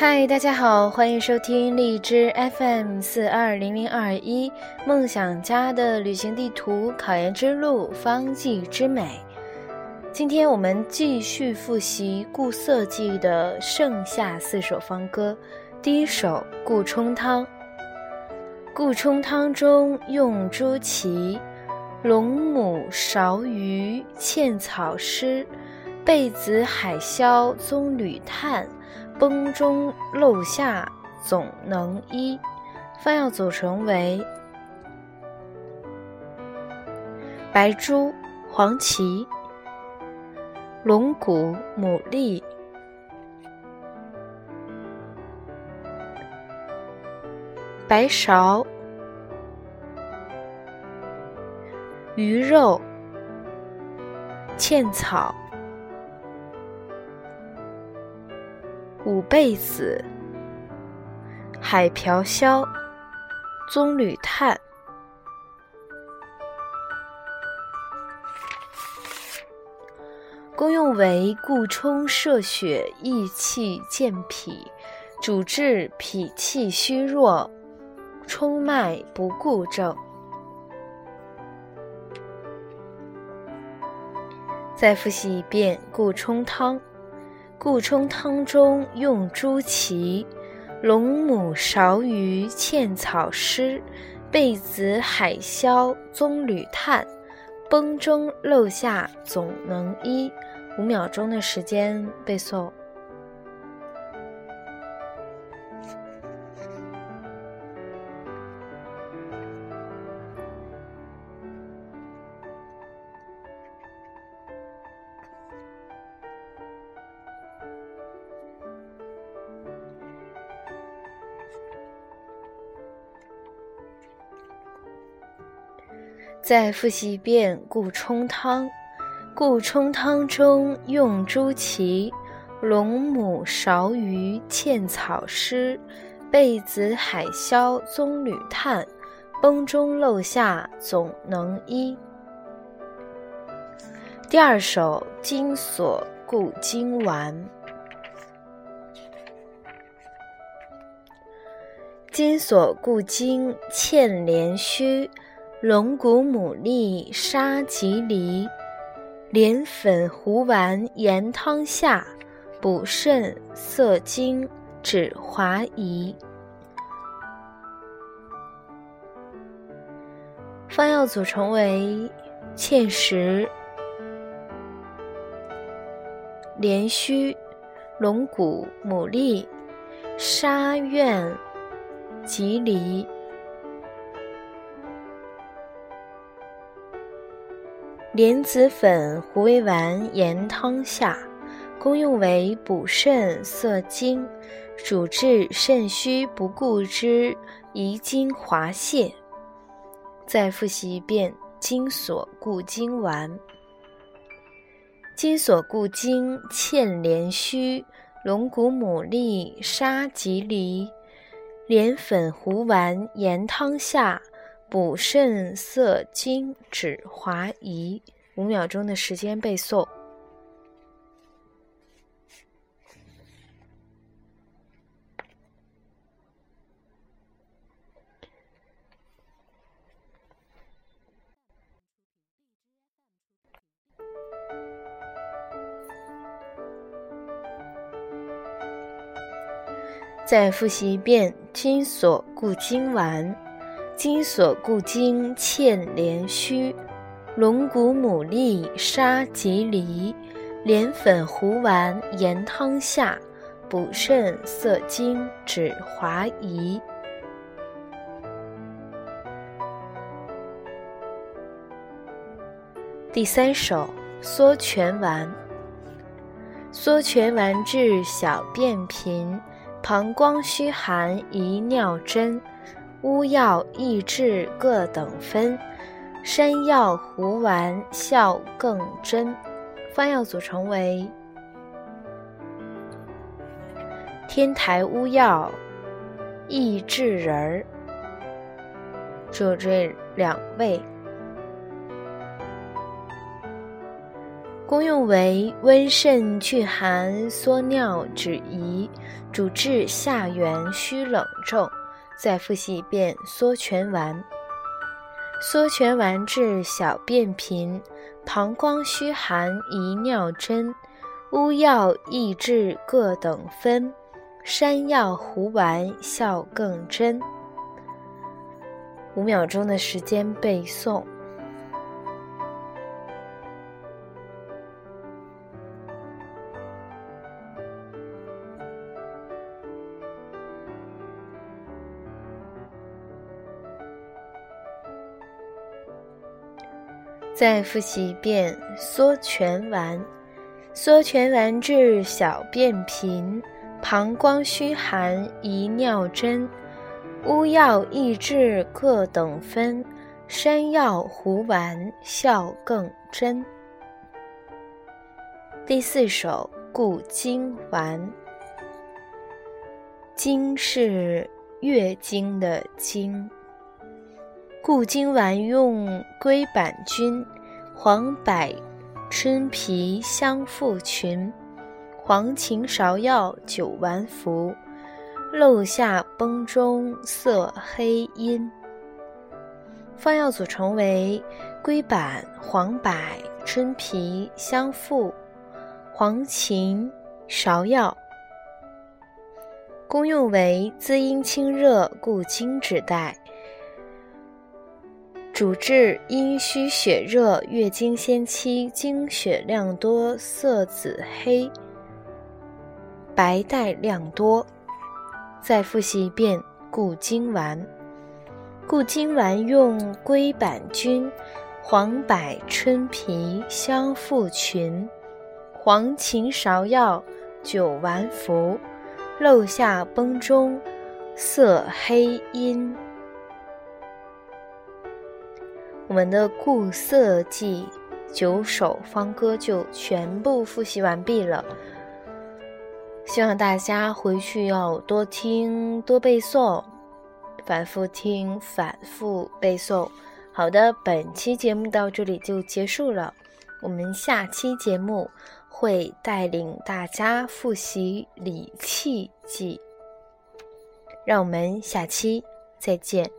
嗨，大家好，欢迎收听荔枝 FM 四二零零二一梦想家的旅行地图考研之路方剂之美。今天我们继续复习顾色记的剩下四首方歌。第一首《顾冲汤》。顾冲汤中用朱祁，龙母芍鱼茜草湿，贝子海椒棕榈炭。崩中漏下总能医，方药组成为白术、黄芪、龙骨、牡蛎、白芍、鱼肉、茜草。五贝子、海瓢消、棕榈炭，功用为固冲摄血、益气健脾，主治脾气虚弱、冲脉不固症。再复习一遍固冲汤。故冲汤中用朱祁，龙母芍鱼茜草湿，贝子海椒棕榈炭，崩中漏下总能医。五秒钟的时间背诵。再复习一遍顾冲汤。顾冲汤中用朱祁、龙母芍鱼茜草湿，贝子海椒棕榈炭，崩中漏下总能医。第二首《金锁固精丸》。金锁固精茜连须。龙骨、牡蛎、沙棘梨，莲粉、糊丸盐汤下，补肾涩精止滑移。方药组成为：芡实、莲须、龙骨、牡蛎、沙苑、棘梨。莲子粉、胡为丸盐汤下，功用为补肾涩精，主治肾虚不固之遗精滑泄。再复习一遍金锁固精丸。金锁固精芡连须、龙骨、牡蛎、沙棘梨，莲粉、胡丸盐汤下。补肾涩精止滑移，五秒钟的时间背诵。再复习一遍金锁固精丸。金锁固精芡连须，龙骨牡蛎沙棘梨，莲粉胡丸盐汤下，补肾涩精止滑移。第三首缩泉丸。缩泉丸治小便频，膀胱虚寒宜尿针。乌药、益智各等分，山药、胡丸效更真。方药组成为：天台乌药、益智仁儿，就这两味。功用为温肾祛寒、缩尿止遗，主治下元虚冷症。再复习一遍缩泉丸。缩泉丸治小便频、膀胱虚寒、遗尿针。乌药、益智各等分，山药、糊丸效更真。五秒钟的时间背诵。再复习一遍缩泉丸。缩泉丸治小便频、膀胱虚寒、遗尿针。乌药、益智各等分，山药、胡丸效更真。第四首固精丸。精是月经的经。固精丸用龟板菌、黄柏。春皮香附群，黄芩芍药九丸服。漏下崩中色黑阴。方药组成为龟板、黄柏、春皮、香附、黄芩、芍药。功用为滋阴清热、固精止带。主治阴虚血热、月经先期经血量多、色紫黑、白带量多。再复习一遍固精丸。固精丸用龟板菌、黄柏、春皮、香附群、黄芩、芍药九丸服。漏下崩中，色黑阴。我们的固色记九首方歌就全部复习完毕了，希望大家回去要多听多背诵，反复听反复背诵。好的，本期节目到这里就结束了，我们下期节目会带领大家复习礼器记，让我们下期再见。